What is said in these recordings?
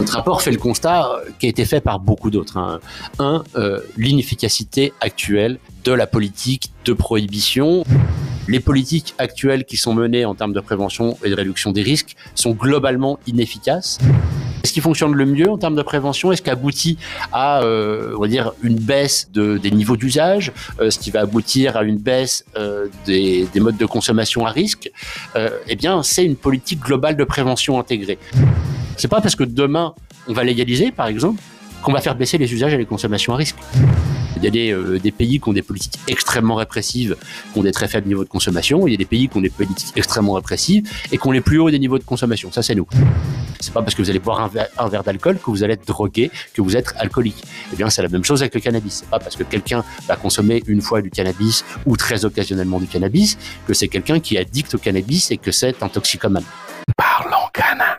Notre rapport fait le constat euh, qui a été fait par beaucoup d'autres. Hein. Un, euh, l'inefficacité actuelle de la politique de prohibition. Les politiques actuelles qui sont menées en termes de prévention et de réduction des risques sont globalement inefficaces. Ce qui fonctionne le mieux en termes de prévention? Est-ce qu'aboutit à, euh, on va dire, une baisse de, des niveaux d'usage, euh, ce qui va aboutir à une baisse euh, des, des, modes de consommation à risque? Euh, Eh bien, c'est une politique globale de prévention intégrée. C'est pas parce que demain on va légaliser, par exemple, qu'on va faire baisser les usages et les consommations à risque. Il y a des, euh, des, pays qui ont des politiques extrêmement répressives, qui ont des très faibles niveaux de consommation. Il y a des pays qui ont des politiques extrêmement répressives et qui ont les plus hauts des niveaux de consommation. Ça, c'est nous. C'est pas parce que vous allez boire un verre, un verre d'alcool que vous allez être drogué, que vous êtes alcoolique. Eh bien, c'est la même chose avec le cannabis. C'est pas parce que quelqu'un va consommer une fois du cannabis ou très occasionnellement du cannabis que c'est quelqu'un qui est addict au cannabis et que c'est un toxicomane. Parlons canin.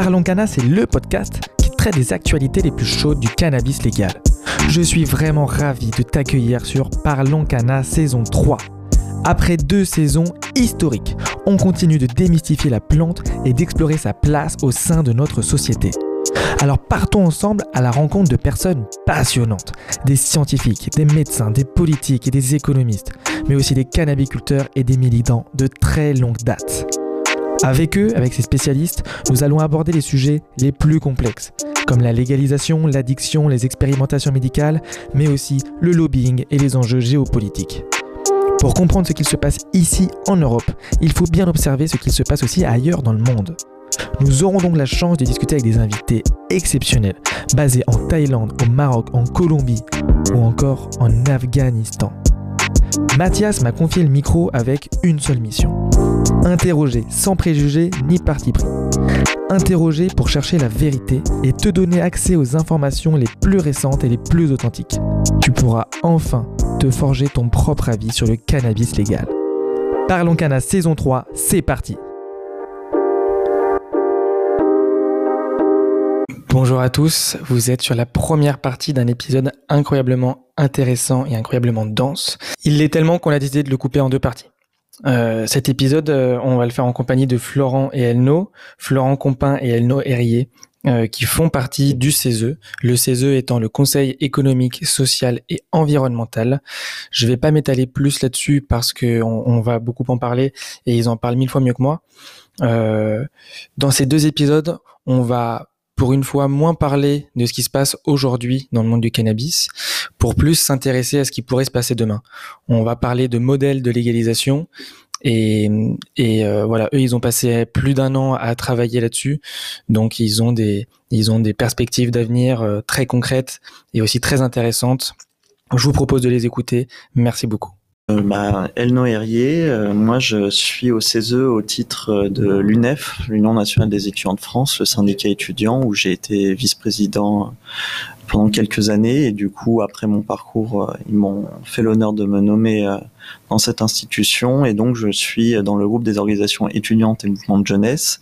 Parlons Cana, c'est le podcast qui traite des actualités les plus chaudes du cannabis légal. Je suis vraiment ravi de t'accueillir sur Parlons Cana saison 3. Après deux saisons historiques, on continue de démystifier la plante et d'explorer sa place au sein de notre société. Alors partons ensemble à la rencontre de personnes passionnantes, des scientifiques, des médecins, des politiques et des économistes, mais aussi des cannabiculteurs et des militants de très longue date. Avec eux, avec ces spécialistes, nous allons aborder les sujets les plus complexes, comme la légalisation, l'addiction, les expérimentations médicales, mais aussi le lobbying et les enjeux géopolitiques. Pour comprendre ce qu'il se passe ici en Europe, il faut bien observer ce qu'il se passe aussi ailleurs dans le monde. Nous aurons donc la chance de discuter avec des invités exceptionnels, basés en Thaïlande, au Maroc, en Colombie ou encore en Afghanistan. Mathias m'a confié le micro avec une seule mission. Interroger sans préjugés ni parti pris. Interroger pour chercher la vérité et te donner accès aux informations les plus récentes et les plus authentiques. Tu pourras enfin te forger ton propre avis sur le cannabis légal. Parlons Cana saison 3, c'est parti Bonjour à tous, vous êtes sur la première partie d'un épisode incroyablement intéressant et incroyablement dense. Il l'est tellement qu'on a décidé de le couper en deux parties. Euh, cet épisode, euh, on va le faire en compagnie de Florent et Elno, Florent Compin et Elno Herrier, euh, qui font partie du CESE, le CESE étant le Conseil économique, social et environnemental. Je vais pas m'étaler plus là-dessus parce que on, on, va beaucoup en parler et ils en parlent mille fois mieux que moi. Euh, dans ces deux épisodes, on va pour une fois moins parler de ce qui se passe aujourd'hui dans le monde du cannabis, pour plus s'intéresser à ce qui pourrait se passer demain. On va parler de modèles de légalisation et, euh, voilà, eux ils ont passé plus d'un an à travailler là-dessus, donc ils ont des ils ont des perspectives d'avenir euh, très concrètes et aussi très intéressantes. Je vous propose de les écouter. Merci beaucoup. Euh, bah, Herrier, euh, moi je suis au CESE au titre de l'UNEF, l'Union nationale des étudiants de France, le syndicat étudiant où j'ai été vice-président pendant quelques années. Et du coup après mon parcours ils m'ont fait l'honneur de me nommer dans cette institution. Et donc je suis dans le groupe des organisations étudiantes et mouvements de jeunesse.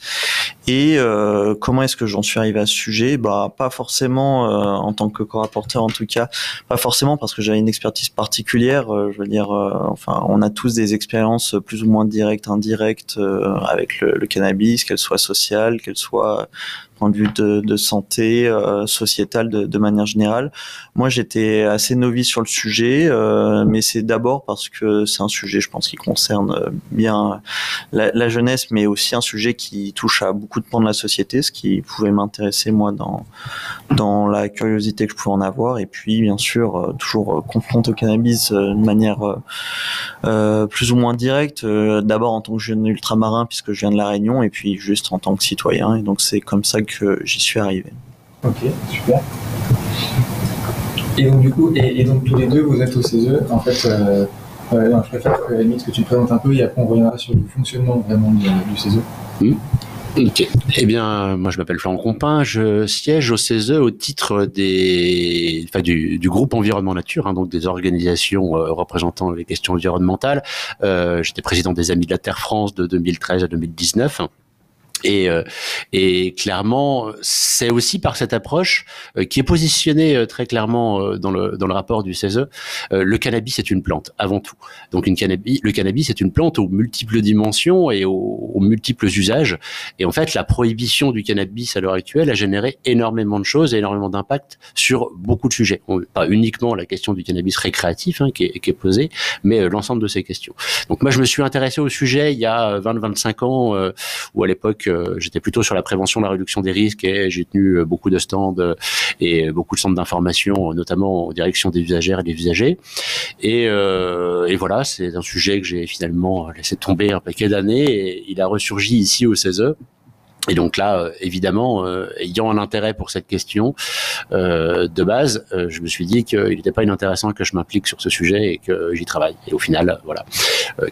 Et euh, comment est-ce que j'en suis arrivé à ce sujet? Bah pas forcément euh, en tant que co-rapporteur en tout cas. Pas forcément parce que j'avais une expertise particulière. Euh, je veux dire enfin on a tous des expériences plus ou moins directes indirectes avec le, le cannabis qu'elles soient sociales qu'elles soient point de vue de, santé euh, sociétale de, manière générale. Moi, j'étais assez novice sur le sujet, euh, mais c'est d'abord parce que c'est un sujet, je pense, qui concerne bien la, jeunesse, mais aussi un sujet qui touche à beaucoup de pans de la société, ce qui pouvait m'intéresser moi dans dans la curiosité que je pouvais en avoir, et puis bien sûr euh, toujours confronté au cannabis euh, de manière euh, plus ou moins directe. d'abord en tant que jeune ultramarin, puisque je viens de la Réunion, et puis juste en tant que citoyen, et donc c'est comme ça que j'y suis arrivé. Ok, super. Et donc du coup, et, donc tous les deux, vous êtes au CESE. En fait, euh, je préfère que, limite, que tu te présentes un peu et après on reviendra sur le fonctionnement vraiment du, CESE. Hmm. Ok. Eh bien, moi je m'appelle Florent Compin, je siège au CESE au titre des, enfin, du, du groupe Environnement Nature, hein, donc des organisations euh, représentant les questions environnementales. Euh, J'étais président des Amis de la Terre France de 2013 à 2019. Et, euh, et, clairement, c'est aussi par cette approche euh, qui est positionnée euh, très clairement dans le, dans le rapport du CESE, le cannabis est une plante avant tout. Donc une cannabis, le cannabis est une plante aux multiples dimensions et aux, multiples usages. Et en fait, la prohibition du cannabis à l'heure actuelle a généré énormément de choses et énormément d'impact sur beaucoup de sujets. Pas uniquement la question du cannabis récréatif hein, qui, est, qui, est, posée, mais l'ensemble de ces questions. Donc moi, je me suis intéressé au sujet il y a 20-25 ans, où à l'époque j'étais plutôt sur la prévention, la réduction des risques et j'ai tenu euh, beaucoup de stands euh, et beaucoup de centres d'information, notamment en direction des usagères et des usagers. Et, euh, et voilà, c'est un sujet que j'ai finalement laissé tomber un paquet d'années et il a ressurgi ici au CESE et donc là, euh, évidemment, euh, ayant un intérêt pour cette question euh, de base, je me suis dit qu'il n'était pas inintéressant que je m'implique sur ce sujet et que j'y travaille. Et au final, voilà,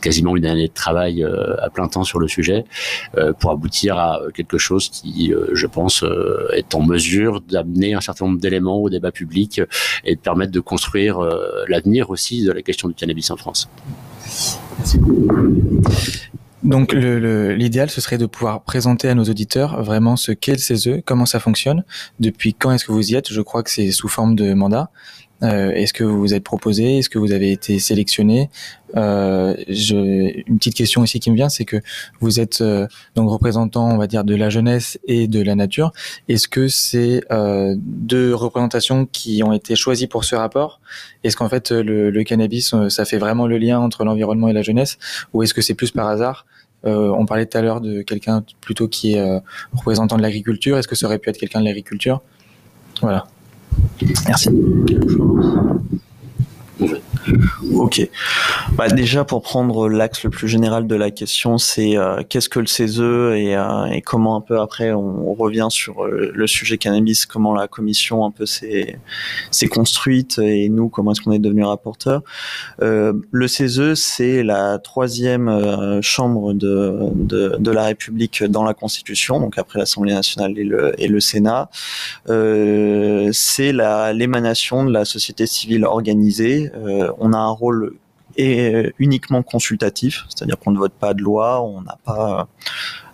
quasiment une année de travail à plein temps sur le sujet pour aboutir à quelque chose qui, je pense, est en mesure d'amener un certain nombre d'éléments au débat public et de permettre de construire l'avenir aussi de la question du cannabis en France. Merci. Donc l'idéal, ce serait de pouvoir présenter à nos auditeurs vraiment ce qu'est le CESE, comment ça fonctionne, depuis quand est-ce que vous y êtes. Je crois que c'est sous forme de mandat. Euh, est-ce que vous vous êtes proposé Est-ce que vous avez été sélectionné euh, Une petite question aussi qui me vient, c'est que vous êtes euh, donc représentant, on va dire, de la jeunesse et de la nature. Est-ce que c'est euh, deux représentations qui ont été choisies pour ce rapport? Est-ce qu'en fait le, le, cannabis, euh, ça fait vraiment le lien entre l'environnement et la jeunesse, ou est-ce que c'est plus par hasard on parlait tout à l'heure de quelqu'un plutôt qui est représentant de l'agriculture. Est-ce que ça aurait pu être quelqu'un de l'agriculture? Voilà. Merci. Ok. Bah déjà pour prendre l'axe le plus général de la question, c'est euh, qu'est-ce que le CESE et, euh, et, comment un peu après on, revient sur euh, le sujet cannabis, comment la commission un peu s'est construite et nous comment est-ce qu'on est devenu rapporteur. le CESE c'est la troisième chambre de, de, de, la République dans la Constitution, donc après l'Assemblée nationale et le, et le Sénat. c'est l'émanation de la société civile organisée on a un rôle uniquement consultatif, c'est-à-dire qu'on ne vote pas de loi, on n'a pas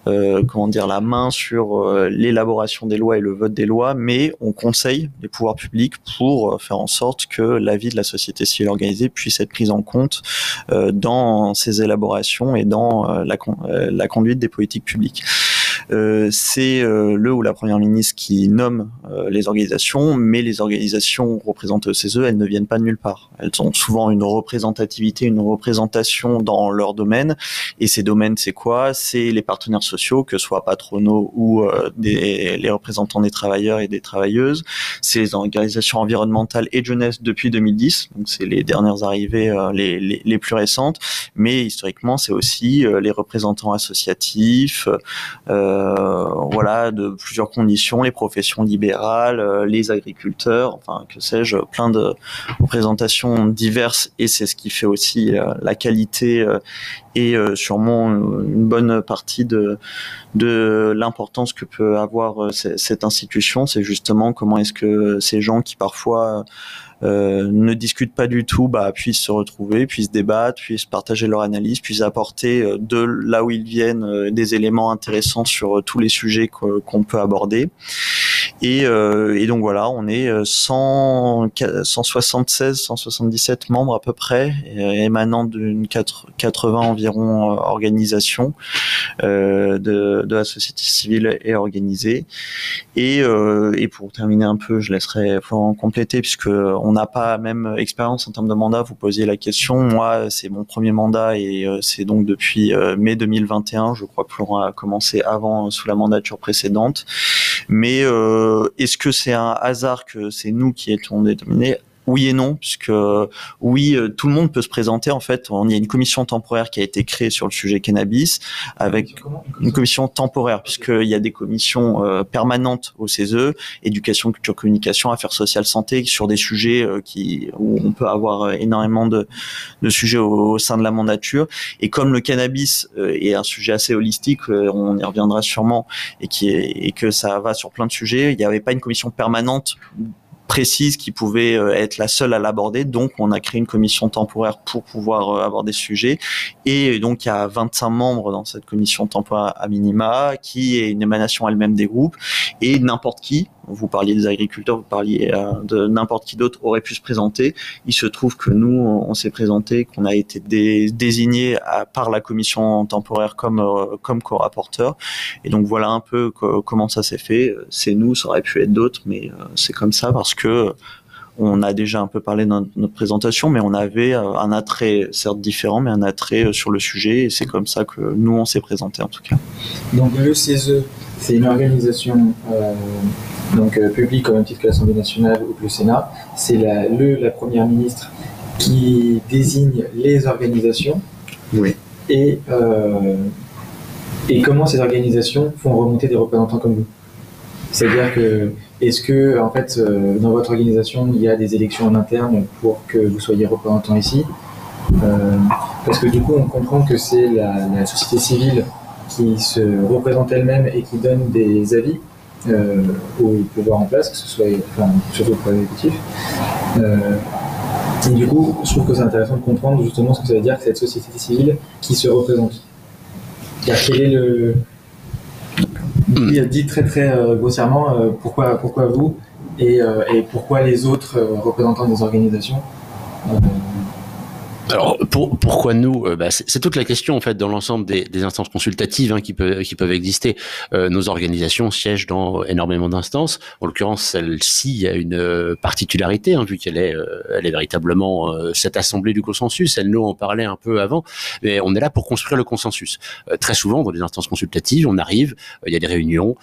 euh, la main sur euh, l'élaboration des lois et le vote des lois, mais on conseille les pouvoirs publics pour euh, faire en sorte que l'avis de la société civile organisée puisse être prise en compte dans ces élaborations et dans la conduite des politiques publiques. Euh, c'est euh, le ou la première ministre qui nomme euh, les organisations, mais les organisations représentées au CESE, elles ne viennent pas de nulle part. Elles ont souvent une représentativité, une représentation dans leur domaine. Et ces domaines, c'est quoi? C'est les partenaires sociaux, que ce soit patronaux ou des, les représentants des travailleurs et des travailleuses. C'est les organisations environnementales et jeunesse depuis 2010. Donc c'est les dernières arrivées les, les, les, plus récentes. Mais historiquement, c'est aussi les représentants associatifs. Euh, voilà, de plusieurs conditions, les professions libérales, euh, les agriculteurs, enfin que sais-je, plein de représentations diverses et c'est ce qui fait aussi euh, la qualité et sûrement une bonne partie de, de l'importance que peut avoir cette institution, c'est justement comment est-ce que ces gens qui parfois euh, ne discutent pas du tout, bah, puissent se retrouver, puissent débattre, puissent partager leur analyse, puissent apporter euh, de là où ils viennent euh, des éléments intéressants sur tous les sujets qu'on peut aborder. Et, et, donc voilà, on est 100, 176, 177 membres à peu près, émanant d'une 80 environ organisations de, de, la société civile et organisée. Et, et pour terminer un peu, je laisserai Florent compléter puisque on n'a pas même expérience en termes de mandat. Vous posiez la question. Moi, c'est mon premier mandat et euh, c'est donc depuis euh, mai 2021. Je crois que Florent a commencé avant euh, sous la mandature précédente. Mais est-ce que c'est un hasard que c'est nous qui étions déterminés oui et non, puisque oui, euh, tout le monde peut se présenter. En fait, on y a une commission temporaire qui a été créée sur le sujet cannabis, avec une commission temporaire, puisqu'il y a des commissions euh, permanentes au CESE, éducation, culture, communication, affaires sociales, santé, sur des sujets euh, qui où on peut avoir énormément de, de sujets au, sein de la mandature. Et comme le cannabis est un sujet assez holistique, on y reviendra sûrement, et qui est, et que ça va sur plein de sujets, il n'y avait pas une commission permanente précise qui pouvait euh, être la seule à l'aborder. Donc, on a créé une commission temporaire pour pouvoir euh, aborder ce sujet. Et donc, il y a 25 membres dans cette commission temporaire à minima, qui est une émanation elle-même des groupes. Et n'importe qui, vous parliez des agriculteurs, vous parliez euh, de n'importe qui d'autre aurait pu se présenter. Il se trouve que nous, on s'est présenté, qu'on a été désigné par la commission temporaire comme euh, comme co-rapporteur. Et donc voilà un peu comment ça s'est fait. C'est nous, ça aurait pu être d'autres, mais euh, c'est comme ça parce que on a déjà un peu parlé dans notre présentation, mais on avait un attrait, certes différent, mais un attrait sur le sujet, et c'est comme ça que nous, on s'est présenté en tout cas. Donc le CESE, c'est une organisation donc euh, public au même titre que l'Assemblée nationale ou que le Sénat. C'est la, le, la première ministre qui désigne les organisations. Oui. Et, euh, et comment ces organisations font remonter des représentants comme vous? C'est-à-dire que est-ce que en fait euh, dans votre organisation il y a des élections en interne pour que vous soyez représentant ici? Euh, Parce que du coup on comprend que c'est la, la société civile qui se représente elle-même et qui donne des avis euh, au pouvoir en place, que ce soit surtout le pouvoir exécutif. Euh, et du coup, je trouve que c'est intéressant de comprendre justement ce que ça veut dire que cette société civile qui se représente. Quel est le. Il a dit très très euh, grossièrement euh, pourquoi, pourquoi vous et, et pourquoi les autres représentants des organisations alors pour, pourquoi nous euh, bah, C'est toute la question en fait dans l'ensemble des, des, instances consultatives hein, qui, peuvent, qui peuvent exister. Euh, nos organisations siègent dans énormément d'instances. En l'occurrence, celle-ci a une euh, particularité hein, vu qu'elle est, euh, est véritablement cette assemblée du consensus. Elle nous en parlait un peu avant, mais on est là pour construire le consensus. très souvent dans les instances consultatives, on arrive, il y a des réunions,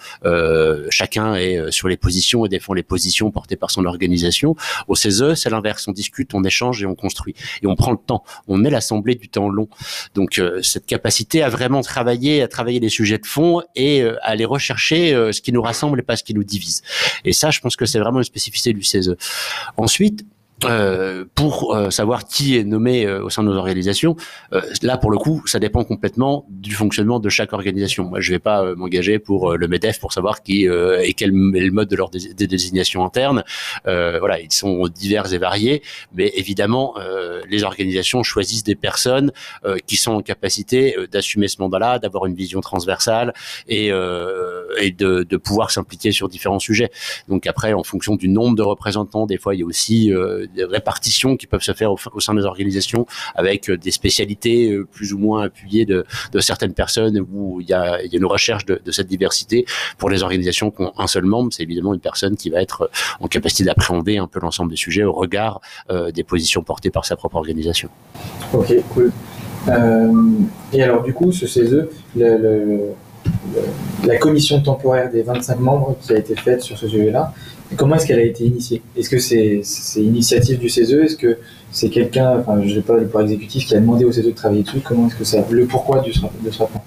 chacun est sur les positions et défend les positions portées par son organisation. Au CESE, c'est l'inverse. On discute, on échange et on construit et on prend le temps on met l'assemblée du temps long. Donc euh, cette capacité à vraiment travailler, à travailler les sujets de fond et euh, à aller rechercher euh, ce qui nous rassemble et pas ce qui nous divise. Et ça, je pense que c'est vraiment une spécificité du CESE. Ensuite, euh, pour euh, savoir qui est nommé euh, au sein de nos organisations. là, pour le coup, ça dépend complètement du fonctionnement de chaque organisation. Moi, je vais pas m'engager pour le Medef pour savoir qui et quel est le mode de leur dé désignation interne. voilà, ils sont divers et variés, mais évidemment, les organisations choisissent des personnes qui sont en capacité d'assumer ce mandat-là, d'avoir une vision transversale et, et de, de pouvoir s'impliquer sur différents sujets. Donc après, en fonction du nombre de représentants, des fois, il y a aussi des répartitions qui peuvent se faire au, sein des organisations avec euh, des spécialités euh, plus ou moins appuyées de, de certaines personnes où il y a, une recherche de, de, cette diversité. Pour les organisations qui ont un seul membre, c'est évidemment une personne qui va être euh, en capacité d'appréhender un peu l'ensemble des sujets au regard des positions portées par sa propre organisation. Ok, cool. Et alors du coup, ce CESE, la commission temporaire des 25 membres qui a été faite sur ce sujet-là, Comment est-ce qu'elle a été initiée? Est-ce que c'est initiative du CESE Est-ce que c'est quelqu'un, enfin je sais pas, le pouvoir exécutif qui a demandé au CESE de travailler dessus? Comment est-ce que ça, le pourquoi de ce rapport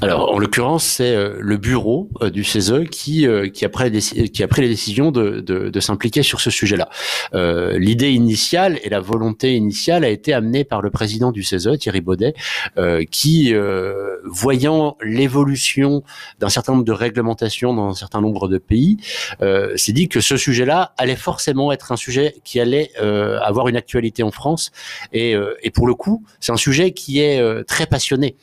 alors, en l'occurrence, c'est euh, le bureau euh, du CESE qui euh, qui a pris qui a pris les décisions de de, de s'impliquer sur ce sujet-là. Euh, L'idée initiale et la volonté initiale a été amenée par le président du CESE, Thierry Baudet, euh, qui, voyant l'évolution d'un certain nombre de réglementations dans un certain nombre de pays, s'est dit que ce sujet-là allait forcément être un sujet qui allait avoir une actualité en France. Et, et pour le coup, c'est un sujet qui est très passionné.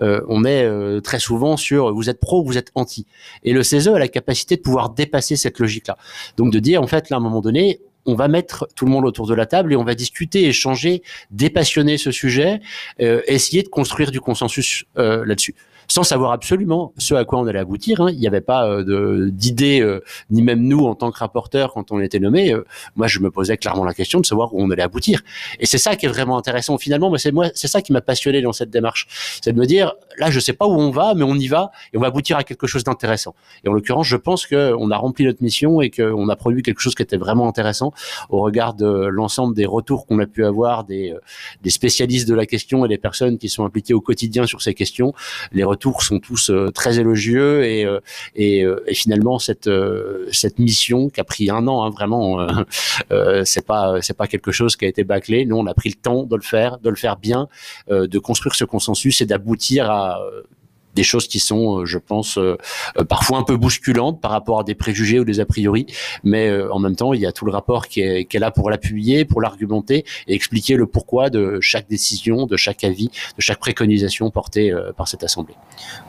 on est euh, très souvent sur vous êtes pro, vous êtes anti. Et le CESE a la capacité de pouvoir dépasser cette logique-là. Donc de dire en fait là à un moment donné, on va mettre tout le monde autour de la table et on va discuter, échanger, dépassionner ce sujet, euh, essayer de construire du consensus euh, là-dessus sans savoir absolument ce à quoi on allait aboutir. Hein. Il n'y avait pas euh, d'idée, euh, ni même nous en tant que rapporteurs quand on était nommé. Euh, moi, je me posais clairement la question de savoir où on allait aboutir. Et c'est ça qui est vraiment intéressant finalement. Mais c'est moi, c'est ça qui m'a passionné dans cette démarche, c'est de me dire là, je sais pas où on va, mais on y va et on va aboutir à quelque chose d'intéressant. Et en l'occurrence, je pense qu'on a rempli notre mission et qu'on a produit quelque chose qui était vraiment intéressant au regard de l'ensemble des retours qu'on a pu avoir des, des spécialistes de la question et des personnes qui sont impliquées au quotidien sur ces questions. Les retours sont tous très élogieux et, et, et finalement cette cette mission qui a pris un an, hein, vraiment, euh, euh, c'est pas c'est pas quelque chose qui a été bâclé. Nous, on a pris le temps de le faire, de le faire bien, euh, de construire ce consensus et d'aboutir à des choses qui sont, euh, je pense, euh, euh, parfois un peu bousculantes par rapport à des préjugés ou des a priori, mais en même temps, il y a tout le rapport qui est, qui est là pour l'appuyer, pour l'argumenter et expliquer le pourquoi de chaque décision, de chaque avis, de chaque préconisation portée par cette assemblée.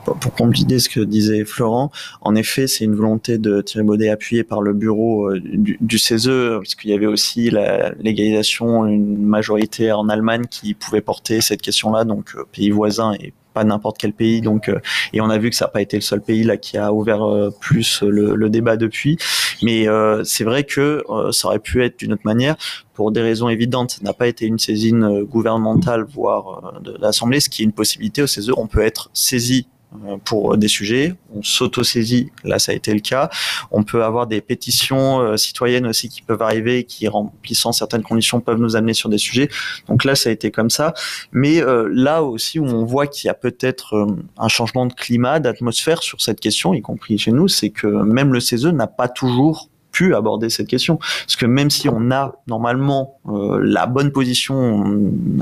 Pour, compléter ce que disait Florent, en effet, c'est une volonté de Thierry Baudet appuyée par le bureau du, du CESE, puisqu'il y avait aussi la légalisation, une majorité en Allemagne qui pouvait porter cette question-là, donc pays voisins et pas n'importe quel pays. Donc, euh, et on a vu que ça n'a pas été le seul pays là qui a ouvert euh, plus le, débat depuis. Mais euh, c'est vrai que ça aurait pu être d'une autre manière pour des raisons évidentes, n'a pas été une saisine gouvernementale, voire de l'Assemblée, ce qui est une possibilité au CESE. On peut être saisi pour des sujets. On s'auto-saisit, là ça a été le cas. On peut avoir des pétitions euh, citoyennes aussi qui peuvent arriver, qui remplissant certaines conditions peuvent nous amener sur des sujets. Donc là ça a été comme ça. Mais euh, là aussi où on voit qu'il y a peut-être un changement de climat, d'atmosphère sur cette question, y compris chez nous, c'est que même le CESE n'a pas toujours pu aborder cette question. Parce que même si on a normalement euh, la bonne position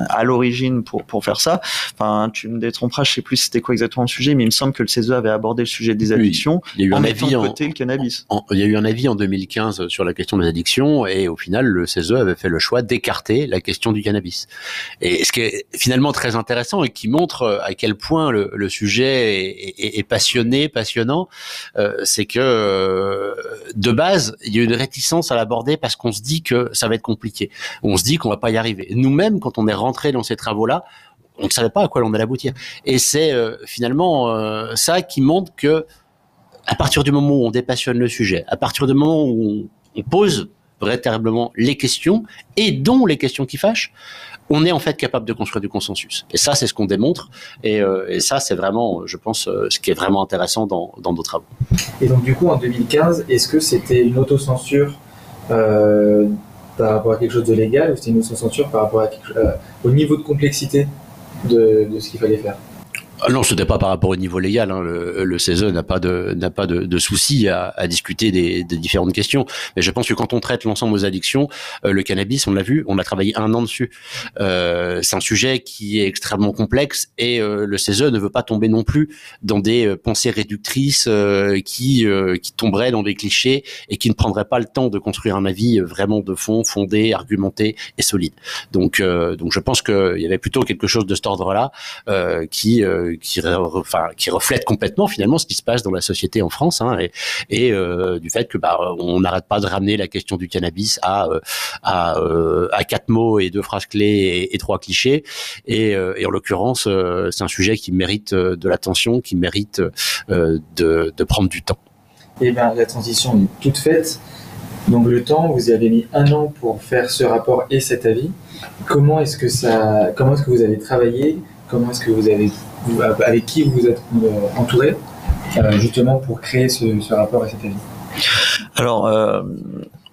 à l'origine pour, pour faire ça, enfin, tu me détromperas, je sais plus c'était quoi exactement le sujet, mais il me semble que le CESE avait abordé le sujet des addictions il y a eu en un avis en, côté le cannabis. il y a eu un avis en 2015 sur la question des addictions et au final, le CESE avait fait le choix d'écarter la question du cannabis. Et ce qui est finalement très intéressant et qui montre à quel point le, le sujet est, est, passionné, passionnant, euh, c'est que euh, de base, il y a une réticence à l'aborder parce qu'on se dit que ça va être compliqué. On se dit qu'on va pas y arriver. Nous-mêmes, quand on est rentré dans ces travaux-là, on ne savait pas à quoi on allait aboutir. Et c'est euh, finalement euh, ça qui montre que à partir du moment où on dépassionne le sujet, à partir du moment où on, on pose véritablement les questions et dont les questions qui fâchent, on est en fait capable de construire du consensus. Et ça, c'est ce qu'on démontre. Et, euh, ça, c'est vraiment, je pense, euh, ce qui est vraiment intéressant dans, nos travaux. Et donc, du coup, en 2015, est-ce que c'était une autocensure euh, par rapport à quelque chose de légal ou c'était une autocensure par rapport euh, au niveau de complexité de, ce qu'il fallait faire? Non, ce n'est pas par rapport au niveau légal. Hein. Le, le, CESE n'a pas de n'a pas de, de souci à, à, discuter des, des, différentes questions. Mais je pense que quand on traite l'ensemble aux addictions, euh, le cannabis, on l'a vu, on a travaillé un an dessus. Euh, c'est un sujet qui est extrêmement complexe et euh, le CESE ne veut pas tomber non plus dans des euh, pensées réductrices euh, qui qui tomberaient dans des clichés et qui ne prendraient pas le temps de construire un avis vraiment de fond, fondé, argumenté et solide. Donc donc je pense qu'il y avait plutôt quelque chose de cet ordre-là qui qui, reflète complètement finalement ce qui se passe dans la société en France hein, et, euh, du fait que bah, on n'arrête pas de ramener la question du cannabis à euh, euh, quatre mots et deux phrases clés et, trois clichés et, en l'occurrence c'est un sujet qui mérite de l'attention, qui mérite de, prendre du temps. Et eh bien la transition est toute faite. Donc le temps, vous avez mis un an pour faire ce rapport et cet avis. Comment est-ce que ça, comment est-ce que vous avez travaillé? Comment est-ce que vous avez avec qui vous êtes euh, entouré euh, justement pour créer ce, rapport et cet avis. Alors, euh,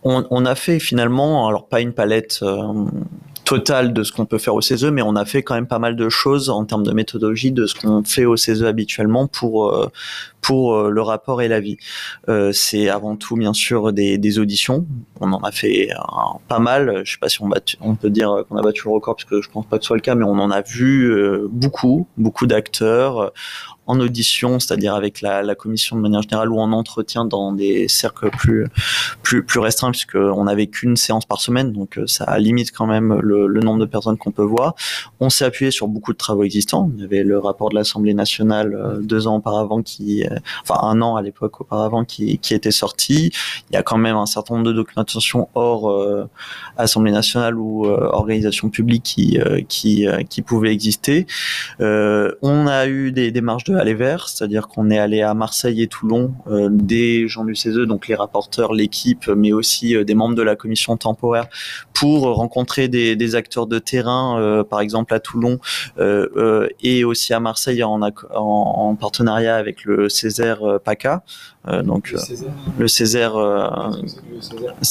on, a fait finalement, alors pas une palette totale de ce qu'on peut faire au CESE, mais on a fait quand même pas mal de choses en termes de méthodologie de ce qu'on fait au CESE habituellement pour pour le rapport et l'avis. Euh, c'est avant tout bien sûr des, auditions. On en a fait pas mal. Je sais pas si on, on peut dire qu'on a battu le record parce que je pense pas que ce soit le cas, mais on en a vu beaucoup, beaucoup d'acteurs en audition, c'est-à-dire avec la, la, commission de manière générale, ou en entretien dans des cercles plus plus plus restreints, puisqu'on n'avait qu'une séance par semaine, donc euh, ça limite quand même le, le nombre de personnes qu'on peut voir. On s'est appuyé sur beaucoup de travaux existants. Il y avait le rapport de l'Assemblée nationale euh, deux ans auparavant qui enfin un an à l'époque auparavant, qui, qui était sorti. Il y a quand même un certain nombre de documentation hors Assemblée nationale ou organisation publique qui qui qui pouvaient exister. on a eu des démarches de aller vers, c'est-à-dire qu'on est allé à Marseille et Toulon, des gens du CESE, donc les rapporteurs, l'équipe, mais aussi des membres de la commission temporaire pour rencontrer des, des acteurs de terrain, euh, par exemple à Toulon euh, euh, et aussi à Marseille en, en, partenariat avec le Césaire PACA. donc le Césaire,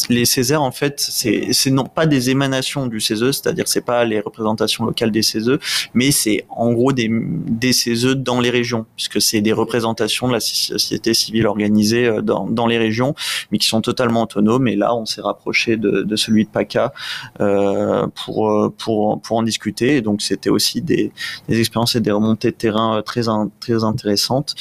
les Césaires en fait c'est non pas des émanations du CESE, c'est-à-dire c'est pas les représentations locales des CESE, mais c'est en gros des, des CESE dans les régions, puisque c'est des représentations de la société civile organisée dans, dans les régions, mais qui sont totalement autonomes. Et là, on s'est rapproché de, celui de PACA euh, pour, pour, pour en discuter. Donc, c'était aussi des, des expériences et des remontées de terrain très, très intéressantes.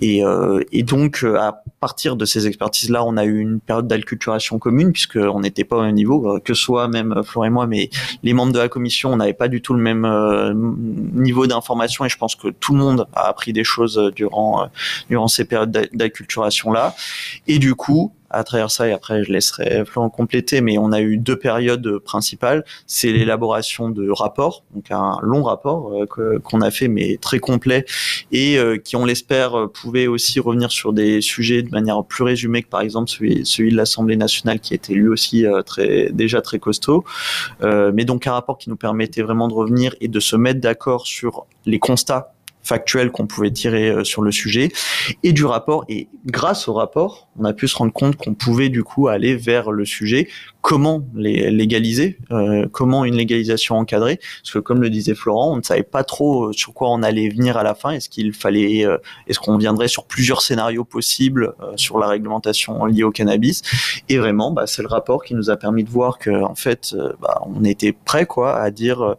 Et, euh, et donc, à partir de ces expertises-là, on a eu une période d'acculturation commune, puisqu'on n'était pas au même niveau, que soit même Florent et moi, mais les membres de la commission, on n'avait pas du tout le même euh, niveau d'information. Et je pense que tout le monde a appris des choses durant, durant ces périodes d'acculturation-là. Et du coup, à travers ça, et après je laisserai Florent compléter, mais on a eu deux périodes principales. C'est l'élaboration de rapports, donc un long rapport euh, qu'on a fait, mais très complet, et euh, qui, on l'espère, pouvait aussi revenir sur des sujets de manière plus résumée que par exemple celui, de l'Assemblée nationale, qui était lui aussi euh, très, déjà très costaud. mais donc un rapport qui nous permettait vraiment de revenir et de se mettre d'accord sur les constats factuels qu'on pouvait tirer euh, sur le sujet et du rapport. Et grâce au rapport, on a pu se rendre compte qu'on pouvait du coup aller vers le sujet, comment les légaliser, euh, comment une légalisation encadrée? Parce que comme le disait Florent, on ne savait pas trop euh, sur quoi on allait venir à la fin. Est-ce qu'il fallait, est-ce qu'on viendrait sur plusieurs scénarios possibles sur la réglementation liée au cannabis? Et vraiment, bah, c'est le rapport qui nous a permis de voir que en fait, bah, on était prêt quoi à dire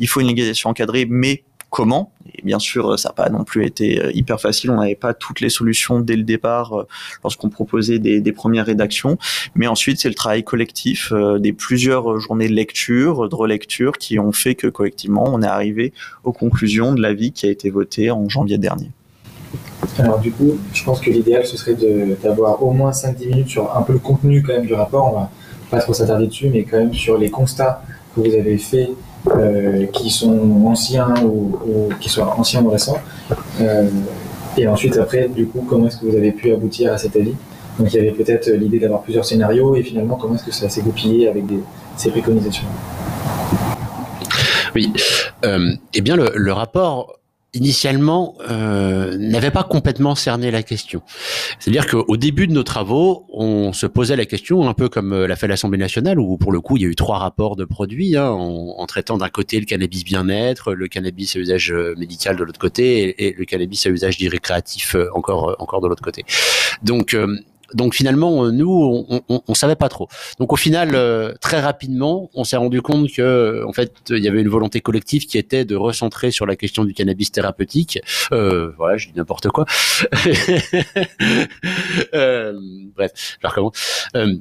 il faut une légalisation encadrée, mais comment. Et bien sûr, ça n'a pas non plus été euh, hyper facile. On n'avait pas toutes les solutions dès le départ euh, lorsqu'on proposait des, premières rédactions. Mais ensuite, c'est le travail collectif euh, des plusieurs journées de lecture, de relecture, qui ont fait que collectivement, on est arrivé aux conclusions de l'avis qui a été voté en janvier dernier. Alors du coup, je pense que l'idéal, ce serait d'avoir au moins 5-10 minutes sur un peu le contenu quand même du rapport. On va pas trop s'attarder dessus, mais quand même sur les constats que vous avez faits euh, qui sont anciens ou, qui soient anciens ou récents. Euh, et ensuite, après, du coup, comment est-ce que vous avez pu aboutir à cet avis Donc, il y avait peut-être l'idée d'avoir plusieurs scénarios, et finalement, comment est-ce que ça s'est goupillé avec des, ces préconisations? Oui. Euh, eh bien, le, le rapport initialement euh, n'avait pas complètement cerné la question. C'est-à-dire qu'au début de nos travaux, on se posait la question un peu comme euh, l'a fait l'Assemblée nationale, où pour le coup il y a eu trois rapports de produits, hein, en, traitant d'un côté le cannabis bien-être, le cannabis à usage euh, médical de l'autre côté, et, le cannabis à usage dit récréatif encore encore de l'autre côté. Donc donc finalement, euh, nous, on, on, on, savait pas trop. Donc au final, euh, très rapidement, on s'est rendu compte que, en fait, il y avait une volonté collective qui était de recentrer sur la question du cannabis thérapeutique. Euh, voilà, je dis n'importe quoi. euh, bref, je recommence. Euh,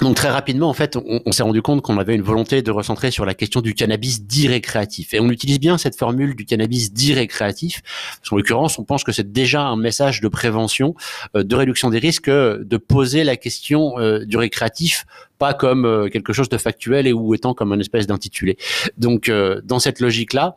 donc très rapidement, en fait, on, s'est rendu compte qu'on avait une volonté de recentrer sur la question du cannabis dit récréatif. Et on utilise bien cette formule du cannabis dit récréatif. En l'occurrence, on pense que c'est déjà un message de prévention, euh, de réduction des risques, euh, de poser la question euh, du récréatif pas comme quelque chose de factuel et ou étant comme une espèce d'intitulé. Donc dans cette logique-là,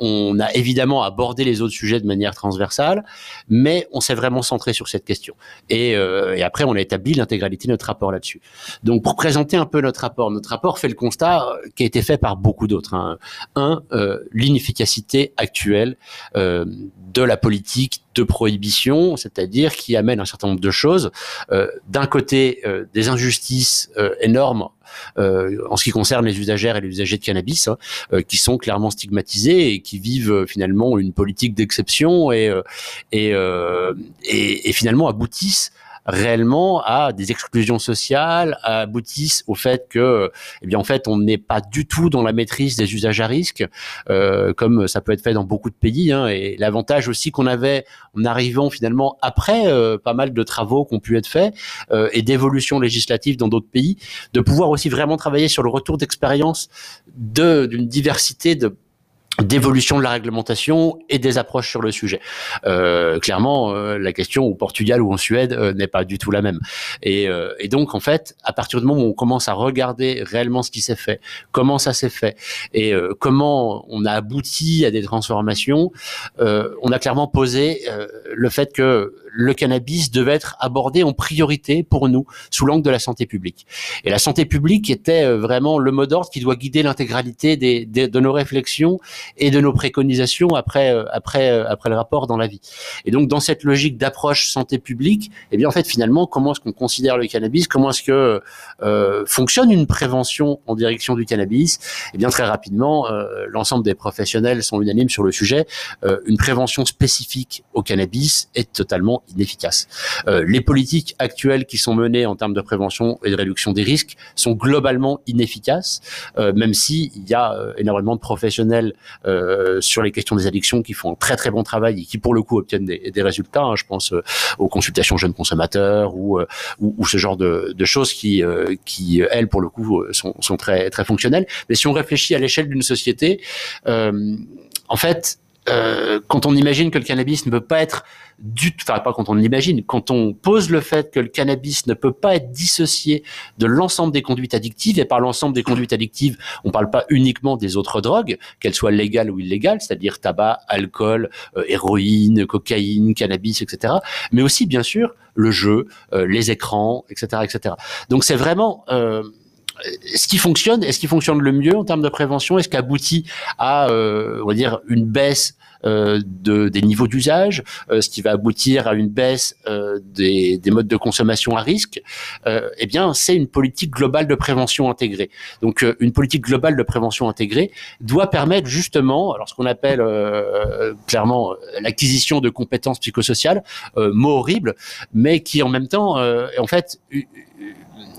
on a évidemment abordé les autres sujets de manière transversale, mais on s'est vraiment centré sur cette question. Et, euh, et après, on a établi l'intégralité de notre rapport là-dessus. Donc, pour présenter un peu notre rapport, notre rapport fait le constat euh, qui a été fait par beaucoup d'autres. Hein. Un, euh, l'inefficacité actuelle de la politique de prohibition, c'est-à-dire qui amène un certain nombre de choses. D'un côté, des injustices énormes en ce qui concerne les usagères et les usagers de cannabis, hein, euh, qui sont clairement stigmatisés et qui vivent euh, finalement une politique d'exception et, et, et finalement aboutissent réellement à des exclusions sociales, aboutissent au fait que, eh bien, en fait, on n'est pas du tout dans la maîtrise des usages à risque, euh, comme ça peut être fait dans beaucoup de pays. Hein, et l'avantage aussi qu'on avait en arrivant finalement après euh, pas mal de travaux qui ont pu être faits euh, et d'évolutions législatives dans d'autres pays, de pouvoir aussi vraiment travailler sur le retour d'expérience d'une diversité de d'évolution de la réglementation et des approches sur le sujet. Euh, clairement, euh, la question au Portugal ou en Suède euh, n'est pas du tout la même. Et, euh, et, donc, en fait, à partir du moment où on commence à regarder réellement ce qui s'est fait, comment ça s'est fait, et euh, comment on a abouti à des transformations, on a clairement posé le fait que le cannabis devait être abordé en priorité pour nous sous l'angle de la santé publique. Et la santé publique était vraiment le mot d'ordre qui doit guider l'intégralité des, des, de nos réflexions et de nos préconisations après euh, après euh, après le rapport dans la vie. Et donc dans cette logique d'approche santé publique, eh bien en fait finalement comment est-ce qu'on considère le cannabis? Comment est-ce que euh, fonctionne une prévention en direction du cannabis? Eh bien très rapidement, euh, l'ensemble des professionnels sont unanimes sur le sujet. Euh, une prévention spécifique au cannabis est totalement inefficace. les politiques actuelles qui sont menées en termes de prévention et de réduction des risques sont globalement inefficaces, même si il y a énormément de professionnels euh, sur les questions des addictions qui font un très très bon travail et qui pour le coup obtiennent des, des résultats. Hein. je pense euh, aux consultations jeunes consommateurs ou, euh, ou, ou ce genre de, de, choses qui, qui elles pour le coup sont, sont, très très fonctionnelles. Mais si on réfléchit à l'échelle d'une société, en fait, quand on imagine que le cannabis ne peut pas être du, enfin pas quand on l'imagine, quand on pose le fait que le cannabis ne peut pas être dissocié de l'ensemble des conduites addictives, et par l'ensemble des conduites addictives, on parle pas uniquement des autres drogues, qu'elles soient légales ou illégales, c'est-à-dire tabac, alcool, euh, héroïne, cocaïne, cannabis, etc., mais aussi bien sûr le jeu, euh, les écrans, etc., etc. Donc c'est vraiment euh, ce qui fonctionne, est-ce qui fonctionne le mieux en termes de prévention? Est-ce qu'aboutit à, on va dire, une baisse euh, de, des niveaux d'usage, euh, ce qui va aboutir à une baisse euh, des, des, modes de consommation à risque, eh bien, c'est une politique globale de prévention intégrée. Donc, une politique globale de prévention intégrée doit permettre justement, alors ce qu'on appelle clairement l'acquisition de compétences psychosociales, mot horrible, mais qui en même temps, en fait,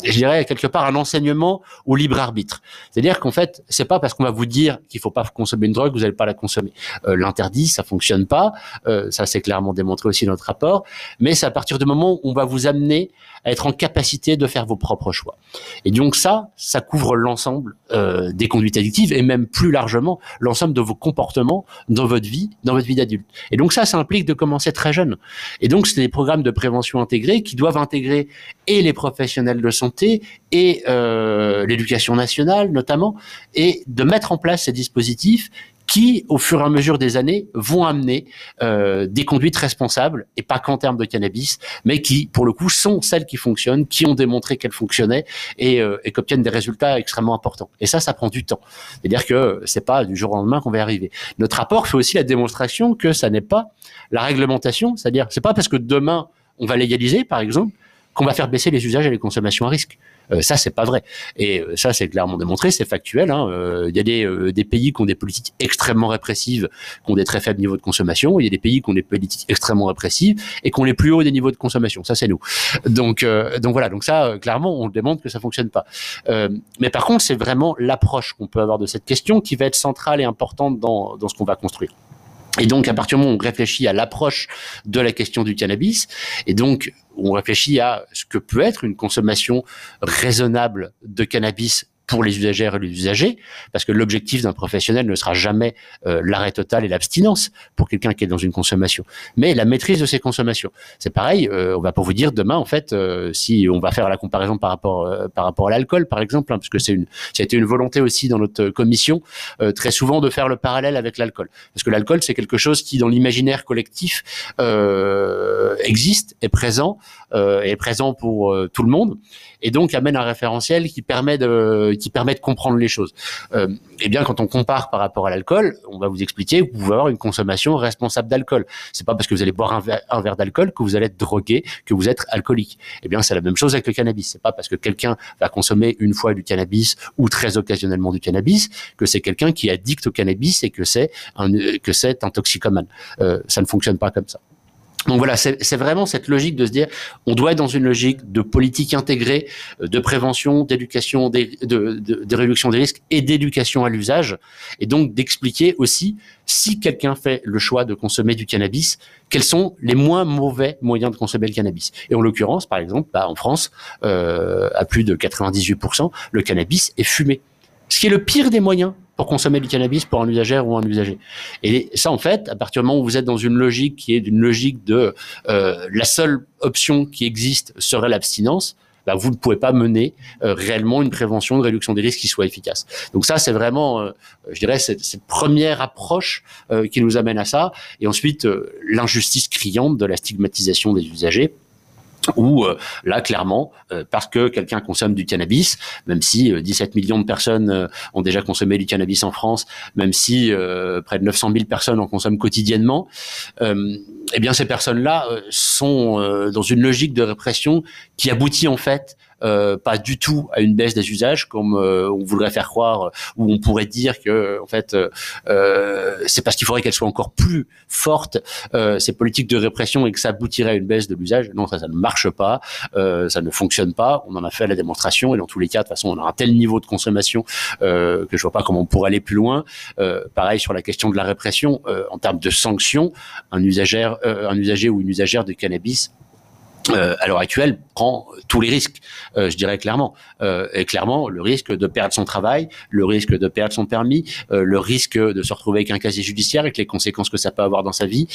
je dirais quelque part un enseignement au libre arbitre. C'est-à-dire qu'en fait, c'est pas parce qu'on va vous dire qu'il faut pas consommer une drogue, vous n'allez pas la consommer. Euh, L'interdit, ça fonctionne pas. Euh, ça c'est clairement démontré aussi dans notre rapport. Mais c'est à partir du moment où on va vous amener à être en capacité de faire vos propres choix. Et donc ça, ça couvre l'ensemble euh, des conduites addictives et même plus largement l'ensemble de vos comportements dans votre vie, dans votre vie d'adulte. Et donc ça, ça implique de commencer très jeune. Et donc c'est des programmes de prévention intégrés qui doivent intégrer et les professionnels de santé et euh, l'éducation nationale notamment, et de mettre en place ces dispositifs qui, au fur et à mesure des années, vont amener euh, des conduites responsables, et pas qu'en termes de cannabis, mais qui, pour le coup, sont celles qui fonctionnent, qui ont démontré qu'elles fonctionnaient et, euh, qu'obtiennent des résultats extrêmement importants. Et ça, ça prend du temps. C'est-à-dire que c'est pas du jour au lendemain qu'on va y arriver. Notre rapport fait aussi la démonstration que ça n'est pas la réglementation, c'est-à-dire c'est pas parce que demain on va légaliser, par exemple, qu'on va faire baisser les usages et les consommations à risque. Euh, ça, c'est pas vrai. Et euh, ça, c'est clairement démontré, c'est factuel. Hein. Euh, il y a des, des, pays qui ont des politiques extrêmement répressives, qui ont des très faibles niveaux de consommation. Il y a des pays qui ont des politiques extrêmement répressives et qui ont les plus hauts des niveaux de consommation. Ça, c'est nous. Donc, donc voilà. Donc ça, clairement, on démontre que ça fonctionne pas. mais par contre, c'est vraiment l'approche qu'on peut avoir de cette question qui va être centrale et importante dans, dans ce qu'on va construire. Et donc, à partir du moment où on réfléchit à l'approche de la question du cannabis, et donc on réfléchit à ce que peut être une consommation raisonnable de cannabis pour les usagères et les usagers, parce que l'objectif d'un professionnel ne sera jamais euh, l'arrêt total et l'abstinence pour quelqu'un qui est dans une consommation, mais la maîtrise de ses consommations. C'est pareil, euh, on va pas vous dire demain en fait euh, si on va faire la comparaison par rapport euh, par rapport à l'alcool par exemple, hein, parce que c'est une été une volonté aussi dans notre commission euh, très souvent de faire le parallèle avec l'alcool, parce que l'alcool c'est quelque chose qui dans l'imaginaire collectif existe, est présent, est présent pour tout le monde et donc amène un référentiel qui permet de qui permet de comprendre les choses. Euh, et bien quand on compare par rapport à l'alcool, on va vous expliquer que vous pouvez avoir une consommation responsable d'alcool. C'est pas parce que vous allez boire un verre, d'alcool que vous allez être drogué, que vous êtes alcoolique. Et bien c'est la même chose avec le cannabis. C'est pas parce que quelqu'un va consommer une fois du cannabis ou très occasionnellement du cannabis que c'est quelqu'un qui est addict au cannabis et que c'est un que c'est un toxicomane. Euh, ça ne fonctionne pas comme ça. Donc voilà, c'est vraiment cette logique de se dire, on doit être dans une logique de politique intégrée, euh, de prévention, d'éducation, de, réduction des risques et d'éducation à l'usage, et donc d'expliquer aussi si quelqu'un fait le choix de consommer du cannabis, quels sont les moins mauvais moyens de consommer le cannabis. Et en l'occurrence, par exemple, bah, en France, euh, à plus de 98%, le cannabis est fumé. Ce qui est le pire des moyens pour consommer du cannabis pour un usagère ou un usager. Et ça, en fait, à partir du moment où vous êtes dans une logique qui est d'une logique de euh, la seule option qui existe serait l'abstinence, bah, vous ne pouvez pas mener euh, réellement une prévention de réduction des risques qui soit efficace. Donc ça, c'est vraiment, euh, je dirais, cette, première approche euh, qui nous amène à ça. Et ensuite, l'injustice criante de la stigmatisation des usagers où là clairement parce que quelqu'un consomme du cannabis même si 17 millions de personnes ont déjà consommé du cannabis en France même si près de 900 000 personnes en consomment quotidiennement eh bien ces personnes-là euh, sont euh, dans une logique de répression qui aboutit en fait euh, pas du tout à une baisse des usages comme on voudrait faire croire ou on pourrait dire que en fait c'est parce qu'il faudrait qu'elle soit encore plus forte ces politiques de répression et que ça aboutirait à une baisse de l'usage. Non ça ça ne marche pas ça ne fonctionne pas. On en a fait la démonstration et dans tous les cas de toute façon on a un tel niveau de consommation que je vois pas comment on pourrait aller plus loin. Pareil sur la question de la répression en termes de sanctions un usagère euh, un usager ou une usagère de cannabis euh, à l'heure actuelle prend tous les risques, euh, je dirais clairement. et clairement, le risque de perdre son travail, le risque de perdre son permis, le risque de se retrouver avec un casier judiciaire avec les conséquences que ça peut avoir dans sa vie,